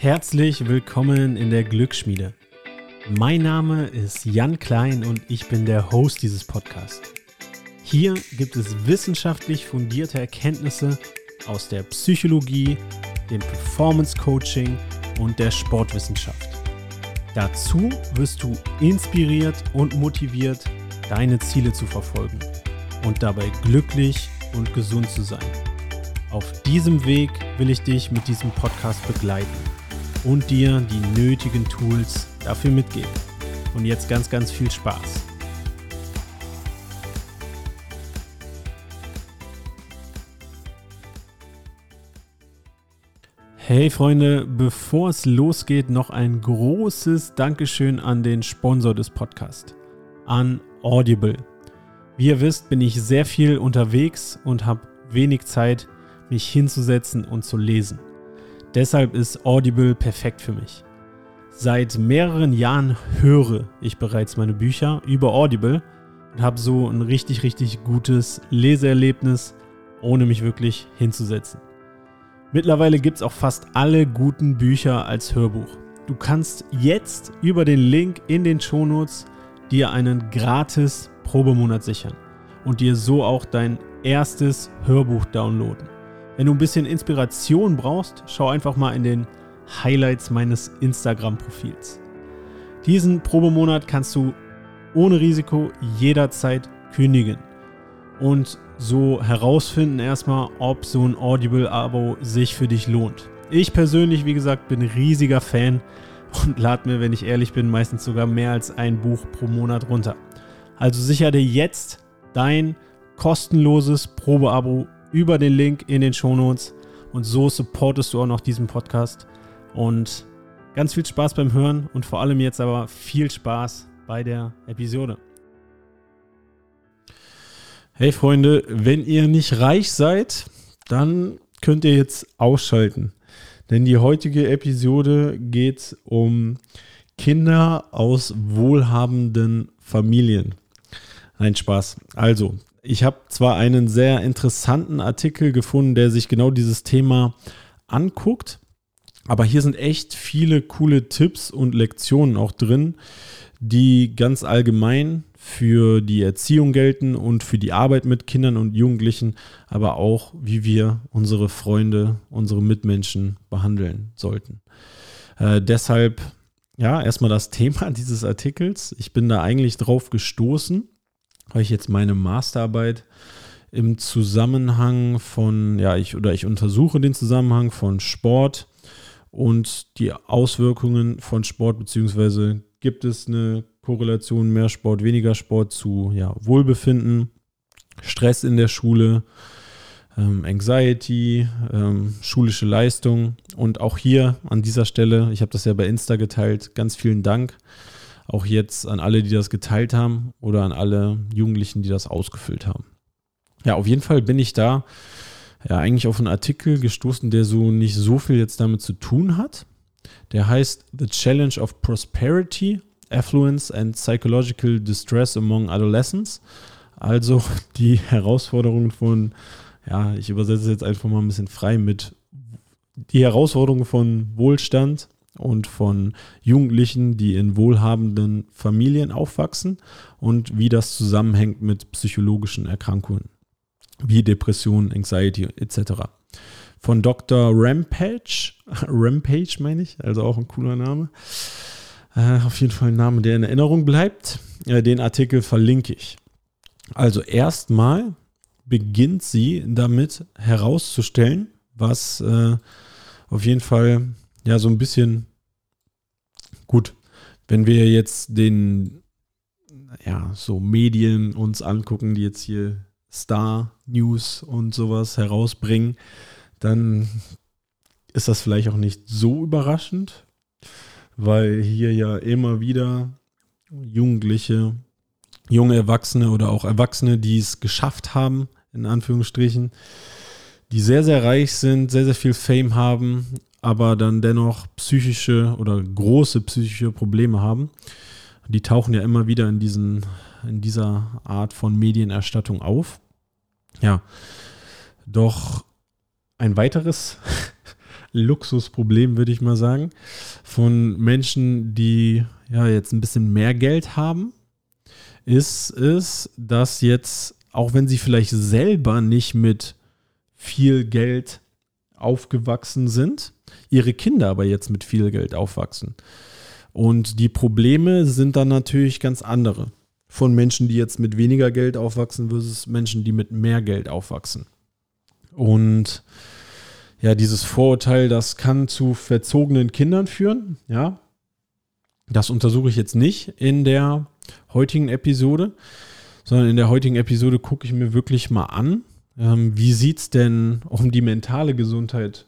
Herzlich willkommen in der Glücksschmiede. Mein Name ist Jan Klein und ich bin der Host dieses Podcasts. Hier gibt es wissenschaftlich fundierte Erkenntnisse aus der Psychologie, dem Performance Coaching und der Sportwissenschaft. Dazu wirst du inspiriert und motiviert, deine Ziele zu verfolgen und dabei glücklich und gesund zu sein. Auf diesem Weg will ich dich mit diesem Podcast begleiten und dir die nötigen Tools dafür mitgeben. Und jetzt ganz, ganz viel Spaß. Hey Freunde, bevor es losgeht, noch ein großes Dankeschön an den Sponsor des Podcasts, an Audible. Wie ihr wisst, bin ich sehr viel unterwegs und habe wenig Zeit, mich hinzusetzen und zu lesen. Deshalb ist Audible perfekt für mich. Seit mehreren Jahren höre ich bereits meine Bücher über Audible und habe so ein richtig, richtig gutes Leseerlebnis, ohne mich wirklich hinzusetzen. Mittlerweile gibt es auch fast alle guten Bücher als Hörbuch. Du kannst jetzt über den Link in den Shownotes dir einen gratis Probemonat sichern und dir so auch dein erstes Hörbuch downloaden. Wenn du ein bisschen Inspiration brauchst, schau einfach mal in den Highlights meines Instagram-Profils. Diesen Probemonat kannst du ohne Risiko jederzeit kündigen und so herausfinden erstmal, ob so ein Audible-Abo sich für dich lohnt. Ich persönlich, wie gesagt, bin riesiger Fan und lade mir, wenn ich ehrlich bin, meistens sogar mehr als ein Buch pro Monat runter. Also sicher dir jetzt dein kostenloses Probeabo über den Link in den Shownotes. Und so supportest du auch noch diesen Podcast. Und ganz viel Spaß beim Hören und vor allem jetzt aber viel Spaß bei der Episode. Hey Freunde, wenn ihr nicht reich seid, dann könnt ihr jetzt ausschalten. Denn die heutige Episode geht um Kinder aus wohlhabenden Familien. Nein, Spaß. Also, ich habe zwar einen sehr interessanten Artikel gefunden, der sich genau dieses Thema anguckt, aber hier sind echt viele coole Tipps und Lektionen auch drin, die ganz allgemein für die Erziehung gelten und für die Arbeit mit Kindern und Jugendlichen, aber auch, wie wir unsere Freunde, unsere Mitmenschen behandeln sollten. Äh, deshalb, ja, erstmal das Thema dieses Artikels. Ich bin da eigentlich drauf gestoßen habe ich jetzt meine Masterarbeit im Zusammenhang von, ja, ich oder ich untersuche den Zusammenhang von Sport und die Auswirkungen von Sport, beziehungsweise gibt es eine Korrelation mehr Sport, weniger Sport zu ja, Wohlbefinden, Stress in der Schule, ähm, Anxiety, ähm, schulische Leistung. Und auch hier an dieser Stelle, ich habe das ja bei Insta geteilt, ganz vielen Dank auch jetzt an alle, die das geteilt haben oder an alle Jugendlichen, die das ausgefüllt haben. Ja, auf jeden Fall bin ich da ja eigentlich auf einen Artikel gestoßen, der so nicht so viel jetzt damit zu tun hat. Der heißt The Challenge of Prosperity, Affluence and Psychological Distress Among Adolescents. Also die Herausforderungen von, ja, ich übersetze jetzt einfach mal ein bisschen frei mit die Herausforderungen von Wohlstand, und von Jugendlichen, die in wohlhabenden Familien aufwachsen und wie das zusammenhängt mit psychologischen Erkrankungen wie Depression, Anxiety etc. Von Dr. Rampage, Rampage meine ich, also auch ein cooler Name. Äh, auf jeden Fall ein Name, der in Erinnerung bleibt. Äh, den Artikel verlinke ich. Also erstmal beginnt sie damit herauszustellen, was äh, auf jeden Fall ja so ein bisschen wenn wir jetzt den, ja, so Medien uns angucken, die jetzt hier Star News und sowas herausbringen, dann ist das vielleicht auch nicht so überraschend, weil hier ja immer wieder Jugendliche, junge Erwachsene oder auch Erwachsene, die es geschafft haben, in Anführungsstrichen, die sehr, sehr reich sind, sehr, sehr viel Fame haben, aber dann dennoch psychische oder große psychische Probleme haben. Die tauchen ja immer wieder in, diesen, in dieser Art von Medienerstattung auf. Ja, doch ein weiteres, Luxusproblem, würde ich mal sagen, von Menschen, die ja jetzt ein bisschen mehr Geld haben, ist es, dass jetzt, auch wenn sie vielleicht selber nicht mit viel Geld aufgewachsen sind, ihre Kinder aber jetzt mit viel Geld aufwachsen. Und die Probleme sind dann natürlich ganz andere. Von Menschen, die jetzt mit weniger Geld aufwachsen, versus Menschen, die mit mehr Geld aufwachsen. Und ja, dieses Vorurteil, das kann zu verzogenen Kindern führen. Ja, das untersuche ich jetzt nicht in der heutigen Episode, sondern in der heutigen Episode gucke ich mir wirklich mal an, ähm, wie sieht es denn um die mentale Gesundheit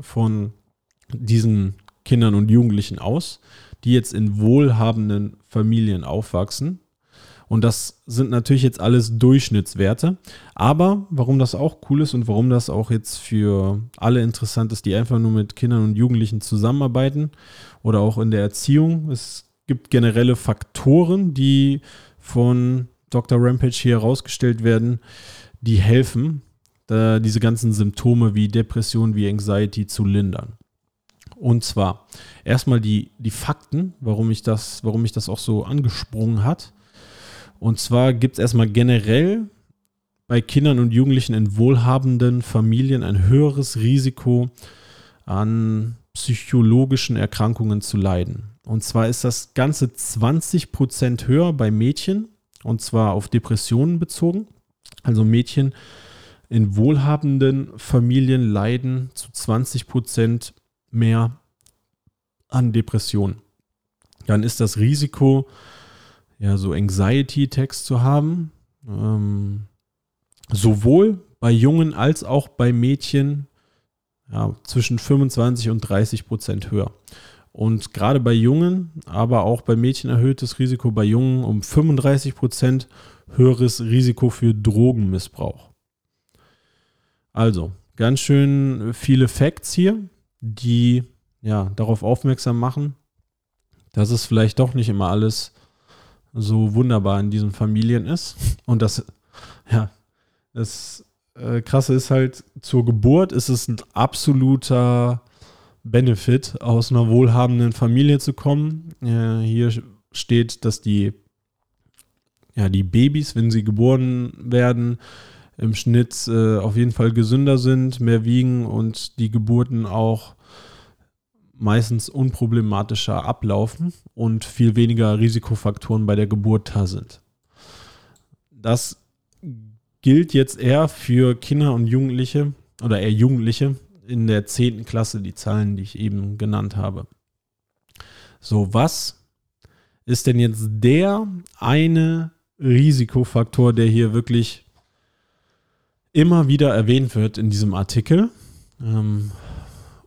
von diesen Kindern und Jugendlichen aus, die jetzt in wohlhabenden Familien aufwachsen. Und das sind natürlich jetzt alles Durchschnittswerte. Aber warum das auch cool ist und warum das auch jetzt für alle interessant ist, die einfach nur mit Kindern und Jugendlichen zusammenarbeiten oder auch in der Erziehung. Es gibt generelle Faktoren, die von Dr. Rampage hier herausgestellt werden, die helfen, diese ganzen Symptome wie Depression, wie Anxiety zu lindern. Und zwar erstmal die, die Fakten, warum ich, das, warum mich das auch so angesprungen hat. Und zwar gibt es erstmal generell bei Kindern und Jugendlichen in wohlhabenden Familien ein höheres Risiko an psychologischen Erkrankungen zu leiden. Und zwar ist das Ganze 20 Prozent höher bei Mädchen, und zwar auf Depressionen bezogen. Also Mädchen in wohlhabenden Familien leiden zu 20 Prozent mehr an Depressionen. Dann ist das Risiko, ja, so Anxiety-Text zu haben, ähm, sowohl bei Jungen als auch bei Mädchen ja, zwischen 25 und 30 Prozent höher. Und gerade bei Jungen, aber auch bei Mädchen erhöhtes Risiko bei Jungen um 35 Prozent höheres Risiko für Drogenmissbrauch. Also, ganz schön viele Facts hier, die ja darauf aufmerksam machen, dass es vielleicht doch nicht immer alles so wunderbar in diesen Familien ist. Und das, ja, das äh, Krasse ist halt, zur Geburt ist es ein absoluter Benefit, aus einer wohlhabenden Familie zu kommen. Äh, hier steht, dass die, ja, die Babys, wenn sie geboren werden, im Schnitt äh, auf jeden Fall gesünder sind, mehr wiegen und die Geburten auch meistens unproblematischer ablaufen und viel weniger Risikofaktoren bei der Geburt da sind. Das gilt jetzt eher für Kinder und Jugendliche oder eher Jugendliche in der 10. Klasse, die Zahlen, die ich eben genannt habe. So, was ist denn jetzt der eine Risikofaktor, der hier wirklich immer wieder erwähnt wird in diesem Artikel? Ähm,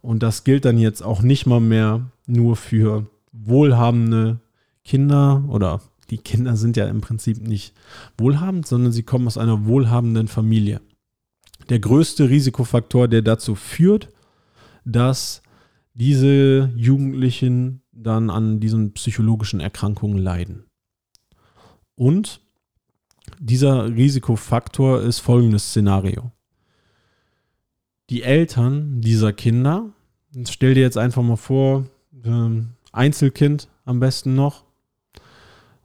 und das gilt dann jetzt auch nicht mal mehr nur für wohlhabende Kinder oder die Kinder sind ja im Prinzip nicht wohlhabend, sondern sie kommen aus einer wohlhabenden Familie. Der größte Risikofaktor, der dazu führt, dass diese Jugendlichen dann an diesen psychologischen Erkrankungen leiden. Und dieser Risikofaktor ist folgendes Szenario. Die Eltern dieser Kinder, stell dir jetzt einfach mal vor, ähm, Einzelkind am besten noch,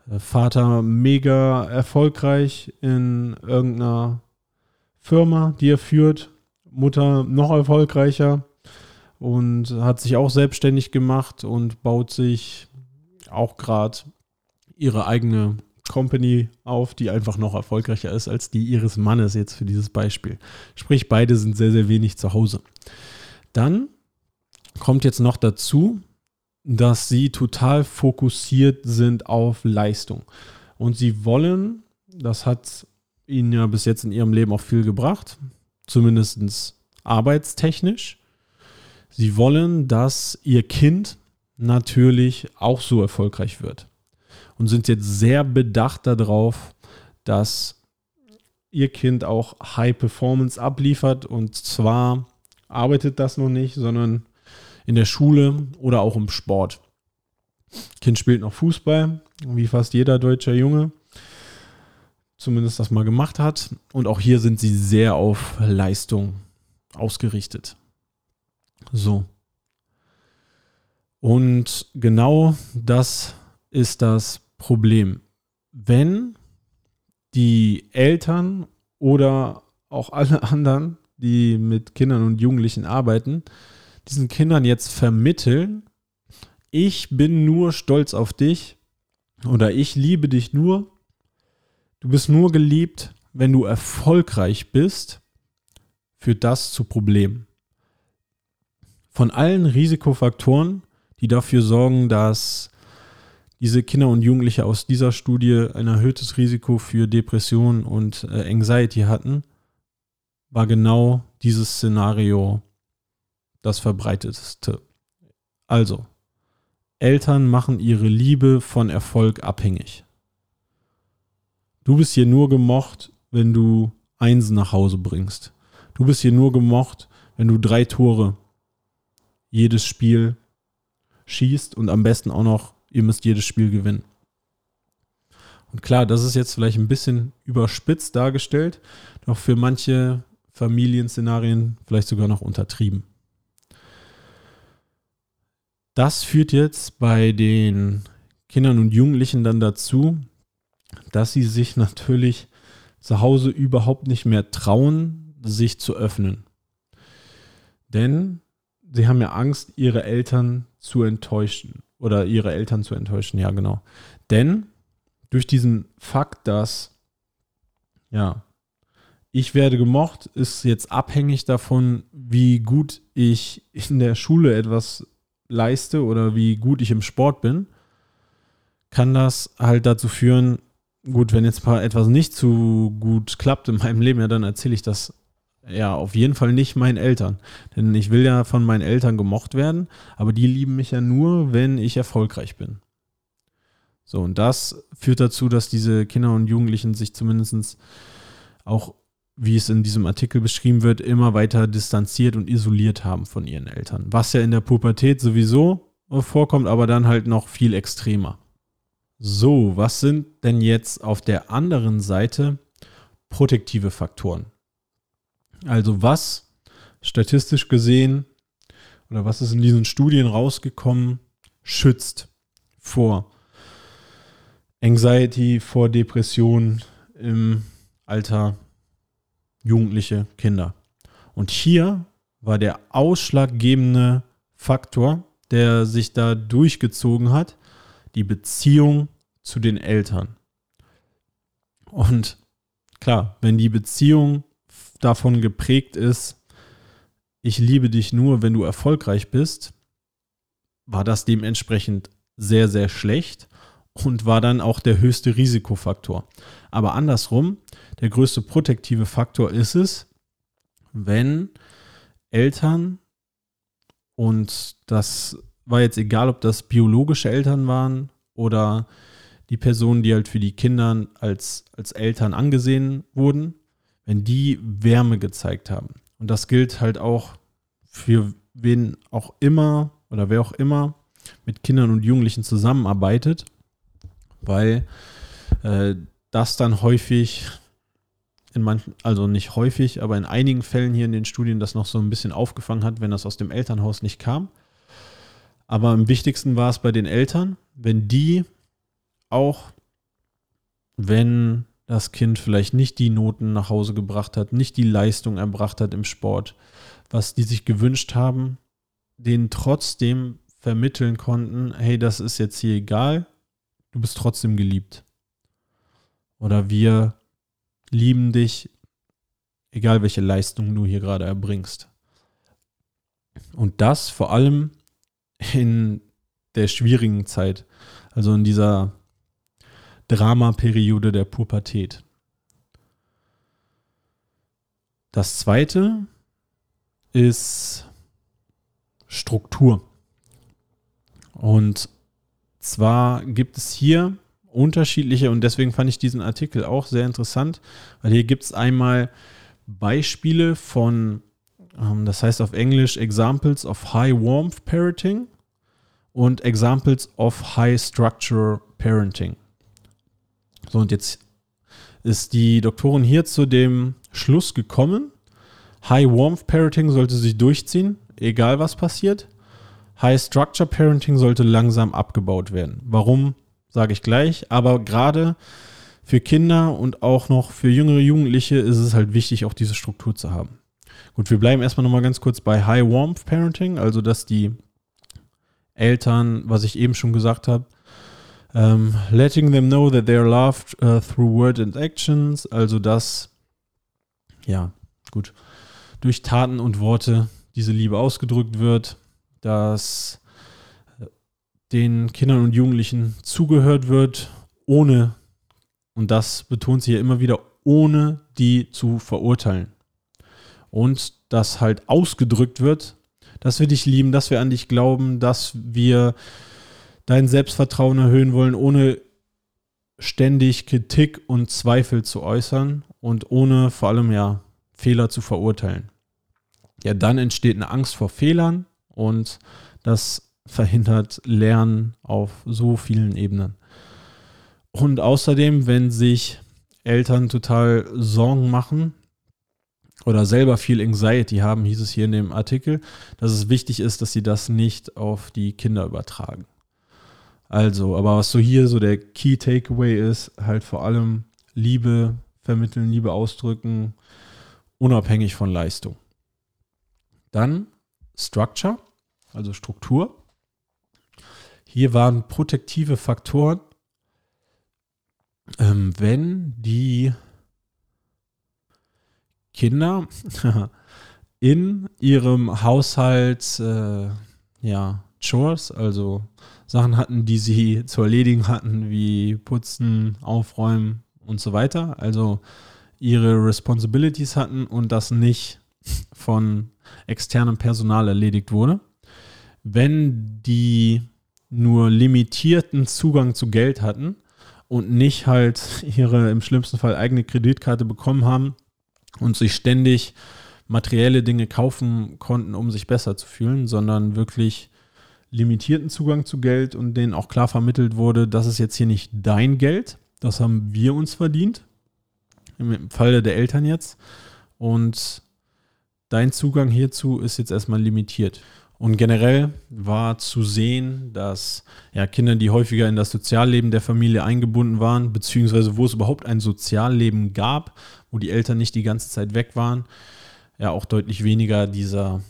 äh, Vater mega erfolgreich in irgendeiner Firma, die er führt. Mutter noch erfolgreicher und hat sich auch selbstständig gemacht und baut sich auch gerade ihre eigene Company auf, die einfach noch erfolgreicher ist als die ihres Mannes jetzt für dieses Beispiel. Sprich, beide sind sehr, sehr wenig zu Hause. Dann kommt jetzt noch dazu, dass sie total fokussiert sind auf Leistung. Und sie wollen, das hat ihnen ja bis jetzt in ihrem Leben auch viel gebracht, zumindest arbeitstechnisch. Sie wollen, dass ihr Kind natürlich auch so erfolgreich wird. Und sind jetzt sehr bedacht darauf, dass ihr Kind auch High Performance abliefert. Und zwar arbeitet das noch nicht, sondern in der Schule oder auch im Sport. Kind spielt noch Fußball, wie fast jeder deutsche Junge. Zumindest das mal gemacht hat. Und auch hier sind sie sehr auf Leistung ausgerichtet. So. Und genau das ist das Problem. Wenn die Eltern oder auch alle anderen, die mit Kindern und Jugendlichen arbeiten, diesen Kindern jetzt vermitteln, ich bin nur stolz auf dich oder ich liebe dich nur, du bist nur geliebt, wenn du erfolgreich bist, führt das zu Problemen. Von allen Risikofaktoren, die dafür sorgen, dass diese Kinder und Jugendliche aus dieser Studie ein erhöhtes Risiko für Depression und äh, Anxiety hatten, war genau dieses Szenario das verbreitetste. Also, Eltern machen ihre Liebe von Erfolg abhängig. Du bist hier nur gemocht, wenn du Einsen nach Hause bringst. Du bist hier nur gemocht, wenn du drei Tore jedes Spiel schießt und am besten auch noch, ihr müsst jedes Spiel gewinnen. Und klar, das ist jetzt vielleicht ein bisschen überspitzt dargestellt, doch für manche Familienszenarien vielleicht sogar noch untertrieben. Das führt jetzt bei den Kindern und Jugendlichen dann dazu, dass sie sich natürlich zu Hause überhaupt nicht mehr trauen, sich zu öffnen. Denn sie haben ja Angst, ihre Eltern zu enttäuschen oder ihre Eltern zu enttäuschen, ja genau. Denn durch diesen Fakt, dass ja, ich werde gemocht, ist jetzt abhängig davon, wie gut ich in der Schule etwas leiste oder wie gut ich im Sport bin, kann das halt dazu führen, gut, wenn jetzt mal etwas nicht so gut klappt in meinem Leben, ja, dann erzähle ich das ja, auf jeden Fall nicht meinen Eltern. Denn ich will ja von meinen Eltern gemocht werden, aber die lieben mich ja nur, wenn ich erfolgreich bin. So, und das führt dazu, dass diese Kinder und Jugendlichen sich zumindest auch, wie es in diesem Artikel beschrieben wird, immer weiter distanziert und isoliert haben von ihren Eltern. Was ja in der Pubertät sowieso vorkommt, aber dann halt noch viel extremer. So, was sind denn jetzt auf der anderen Seite protektive Faktoren? Also was statistisch gesehen oder was ist in diesen Studien rausgekommen, schützt vor Anxiety, vor Depression im Alter jugendliche Kinder. Und hier war der ausschlaggebende Faktor, der sich da durchgezogen hat, die Beziehung zu den Eltern. Und klar, wenn die Beziehung davon geprägt ist, ich liebe dich nur, wenn du erfolgreich bist, war das dementsprechend sehr, sehr schlecht und war dann auch der höchste Risikofaktor. Aber andersrum, der größte protektive Faktor ist es, wenn Eltern, und das war jetzt egal, ob das biologische Eltern waren oder die Personen, die halt für die Kinder als, als Eltern angesehen wurden, wenn die Wärme gezeigt haben. Und das gilt halt auch für wen auch immer oder wer auch immer mit Kindern und Jugendlichen zusammenarbeitet, weil äh, das dann häufig in manchen, also nicht häufig, aber in einigen Fällen hier in den Studien das noch so ein bisschen aufgefangen hat, wenn das aus dem Elternhaus nicht kam. Aber am wichtigsten war es bei den Eltern, wenn die auch, wenn das Kind vielleicht nicht die Noten nach Hause gebracht hat, nicht die Leistung erbracht hat im Sport, was die sich gewünscht haben, denen trotzdem vermitteln konnten, hey, das ist jetzt hier egal, du bist trotzdem geliebt. Oder wir lieben dich, egal welche Leistung du hier gerade erbringst. Und das vor allem in der schwierigen Zeit, also in dieser Dramaperiode der Pubertät. Das zweite ist Struktur. Und zwar gibt es hier unterschiedliche, und deswegen fand ich diesen Artikel auch sehr interessant, weil hier gibt es einmal Beispiele von, ähm, das heißt auf Englisch Examples of High Warmth Parenting und Examples of High Structure Parenting. So, und jetzt ist die Doktorin hier zu dem Schluss gekommen, High Warmth Parroting sollte sich durchziehen. egal was passiert. High Structure Parenting sollte langsam abgebaut werden. Warum, sage ich gleich. Aber gerade für Kinder und auch noch für jüngere Jugendliche ist es halt wichtig, auch diese Struktur zu haben. Gut, wir bleiben erstmal nochmal ganz kurz bei High Warmth Parenting, also dass die Eltern, was ich eben schon gesagt habe, um, ähm, letting them know that they are loved uh, through words and actions, also dass, ja, gut, durch Taten und Worte diese Liebe ausgedrückt wird, dass äh, den Kindern und Jugendlichen zugehört wird, ohne, und das betont sie ja immer wieder, ohne die zu verurteilen. Und dass halt ausgedrückt wird, dass wir dich lieben, dass wir an dich glauben, dass wir dein Selbstvertrauen erhöhen wollen, ohne ständig Kritik und Zweifel zu äußern und ohne vor allem ja Fehler zu verurteilen. Ja, dann entsteht eine Angst vor Fehlern und das verhindert Lernen auf so vielen Ebenen. Und außerdem, wenn sich Eltern total Sorgen machen oder selber viel Anxiety haben, hieß es hier in dem Artikel, dass es wichtig ist, dass sie das nicht auf die Kinder übertragen. Also, aber was so hier so der Key Takeaway ist, halt vor allem Liebe vermitteln, Liebe ausdrücken, unabhängig von Leistung. Dann Structure, also Struktur. Hier waren protektive Faktoren, ähm, wenn die Kinder in ihrem Haushalt äh, ja, Chores, also Sachen hatten, die sie zu erledigen hatten, wie putzen, aufräumen und so weiter. Also ihre Responsibilities hatten und das nicht von externem Personal erledigt wurde. Wenn die nur limitierten Zugang zu Geld hatten und nicht halt ihre im schlimmsten Fall eigene Kreditkarte bekommen haben und sich ständig materielle Dinge kaufen konnten, um sich besser zu fühlen, sondern wirklich limitierten Zugang zu Geld und denen auch klar vermittelt wurde, das ist jetzt hier nicht dein Geld, das haben wir uns verdient, im Falle der Eltern jetzt. Und dein Zugang hierzu ist jetzt erstmal limitiert. Und generell war zu sehen, dass ja, Kinder, die häufiger in das Sozialleben der Familie eingebunden waren, beziehungsweise wo es überhaupt ein Sozialleben gab, wo die Eltern nicht die ganze Zeit weg waren, ja auch deutlich weniger dieser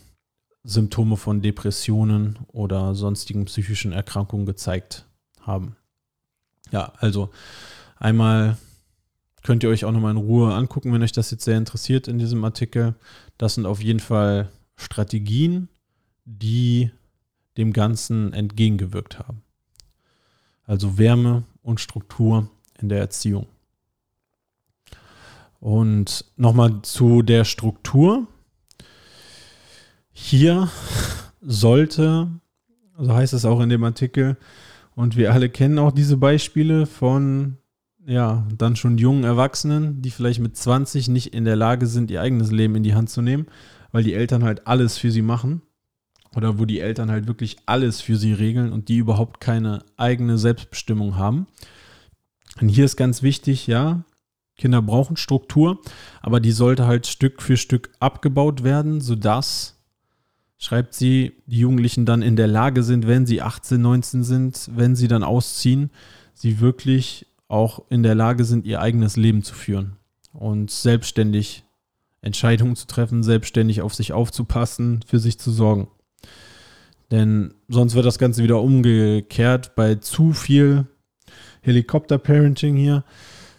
Symptome von Depressionen oder sonstigen psychischen Erkrankungen gezeigt haben. Ja, also einmal könnt ihr euch auch nochmal in Ruhe angucken, wenn euch das jetzt sehr interessiert in diesem Artikel. Das sind auf jeden Fall Strategien, die dem Ganzen entgegengewirkt haben. Also Wärme und Struktur in der Erziehung. Und nochmal zu der Struktur. Hier sollte, so heißt es auch in dem Artikel, und wir alle kennen auch diese Beispiele von, ja, dann schon jungen Erwachsenen, die vielleicht mit 20 nicht in der Lage sind, ihr eigenes Leben in die Hand zu nehmen, weil die Eltern halt alles für sie machen. Oder wo die Eltern halt wirklich alles für sie regeln und die überhaupt keine eigene Selbstbestimmung haben. Und hier ist ganz wichtig, ja, Kinder brauchen Struktur, aber die sollte halt Stück für Stück abgebaut werden, sodass schreibt sie, die Jugendlichen dann in der Lage sind, wenn sie 18, 19 sind, wenn sie dann ausziehen, sie wirklich auch in der Lage sind, ihr eigenes Leben zu führen und selbstständig Entscheidungen zu treffen, selbstständig auf sich aufzupassen, für sich zu sorgen. Denn sonst wird das Ganze wieder umgekehrt. Bei zu viel Helikopter-Parenting hier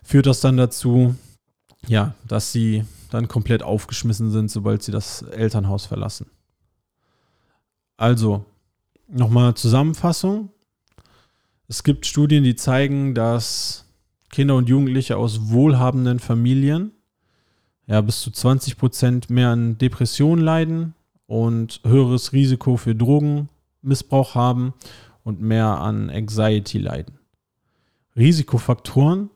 führt das dann dazu, ja, dass sie dann komplett aufgeschmissen sind, sobald sie das Elternhaus verlassen. Also, nochmal Zusammenfassung. Es gibt Studien, die zeigen, dass Kinder und Jugendliche aus wohlhabenden Familien ja, bis zu 20 Prozent mehr an Depressionen leiden und höheres Risiko für Drogenmissbrauch haben und mehr an Anxiety leiden. Risikofaktoren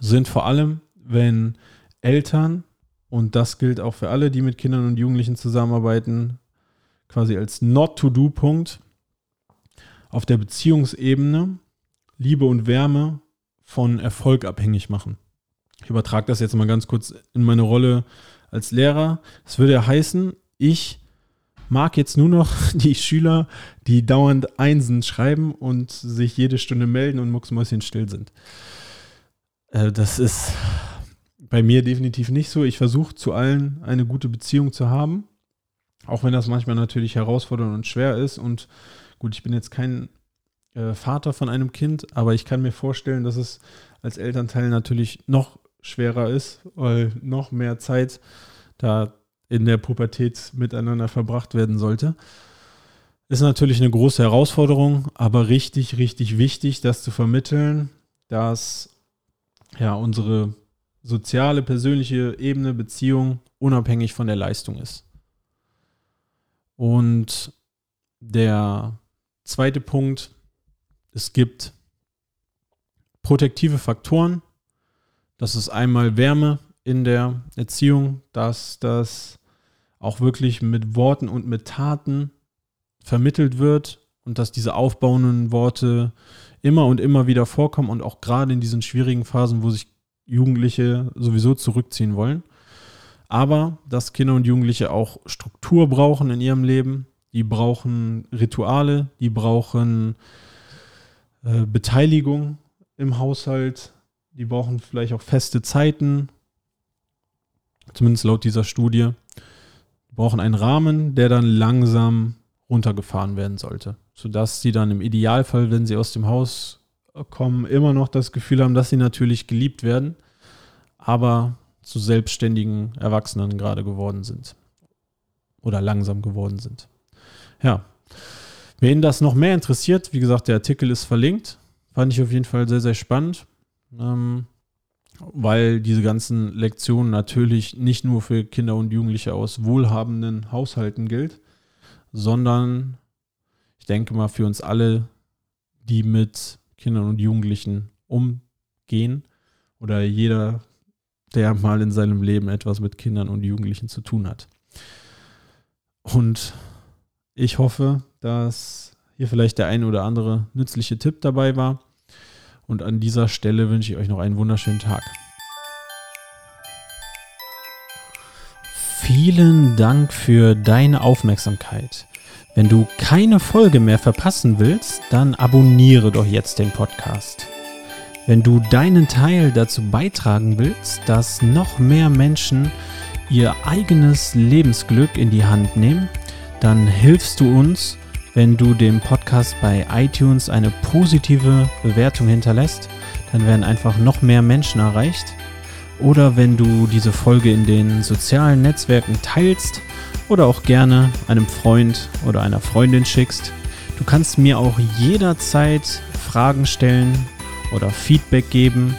sind vor allem, wenn Eltern, und das gilt auch für alle, die mit Kindern und Jugendlichen zusammenarbeiten, quasi als Not-to-Do-Punkt auf der Beziehungsebene Liebe und Wärme von Erfolg abhängig machen. Ich übertrage das jetzt mal ganz kurz in meine Rolle als Lehrer. Das würde ja heißen, ich mag jetzt nur noch die Schüler, die dauernd Einsen schreiben und sich jede Stunde melden und mucksmäuschenstill sind. Äh, das ist bei mir definitiv nicht so. Ich versuche zu allen eine gute Beziehung zu haben, auch wenn das manchmal natürlich herausfordernd und schwer ist. Und gut, ich bin jetzt kein äh, Vater von einem Kind, aber ich kann mir vorstellen, dass es als Elternteil natürlich noch schwerer ist, weil noch mehr Zeit da in der Pubertät miteinander verbracht werden sollte. Ist natürlich eine große Herausforderung, aber richtig, richtig wichtig, das zu vermitteln, dass ja unsere soziale, persönliche Ebene, Beziehung unabhängig von der Leistung ist. Und der zweite Punkt, es gibt protektive Faktoren. Das ist einmal Wärme in der Erziehung, dass das auch wirklich mit Worten und mit Taten vermittelt wird und dass diese aufbauenden Worte immer und immer wieder vorkommen und auch gerade in diesen schwierigen Phasen, wo sich Jugendliche sowieso zurückziehen wollen. Aber dass Kinder und Jugendliche auch Struktur brauchen in ihrem Leben. Die brauchen Rituale, die brauchen äh, Beteiligung im Haushalt, die brauchen vielleicht auch feste Zeiten, zumindest laut dieser Studie. Die brauchen einen Rahmen, der dann langsam runtergefahren werden sollte, sodass sie dann im Idealfall, wenn sie aus dem Haus kommen, immer noch das Gefühl haben, dass sie natürlich geliebt werden, aber zu selbstständigen Erwachsenen gerade geworden sind oder langsam geworden sind. Ja, wen das noch mehr interessiert, wie gesagt, der Artikel ist verlinkt. Fand ich auf jeden Fall sehr, sehr spannend, ähm, weil diese ganzen Lektionen natürlich nicht nur für Kinder und Jugendliche aus wohlhabenden Haushalten gilt, sondern ich denke mal für uns alle, die mit Kindern und Jugendlichen umgehen oder jeder, der mal in seinem Leben etwas mit Kindern und Jugendlichen zu tun hat. Und ich hoffe, dass hier vielleicht der ein oder andere nützliche Tipp dabei war. Und an dieser Stelle wünsche ich euch noch einen wunderschönen Tag. Vielen Dank für deine Aufmerksamkeit. Wenn du keine Folge mehr verpassen willst, dann abonniere doch jetzt den Podcast. Wenn du deinen Teil dazu beitragen willst, dass noch mehr Menschen ihr eigenes Lebensglück in die Hand nehmen, dann hilfst du uns, wenn du dem Podcast bei iTunes eine positive Bewertung hinterlässt. Dann werden einfach noch mehr Menschen erreicht. Oder wenn du diese Folge in den sozialen Netzwerken teilst oder auch gerne einem Freund oder einer Freundin schickst. Du kannst mir auch jederzeit Fragen stellen oder Feedback geben.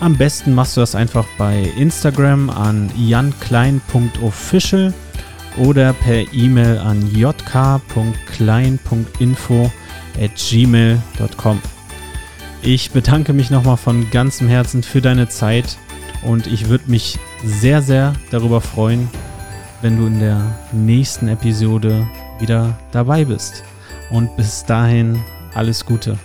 Am besten machst du das einfach bei Instagram an janklein.official oder per E-Mail an jk.klein.info at gmail.com. Ich bedanke mich nochmal von ganzem Herzen für deine Zeit und ich würde mich sehr, sehr darüber freuen, wenn du in der nächsten Episode wieder dabei bist. Und bis dahin alles Gute.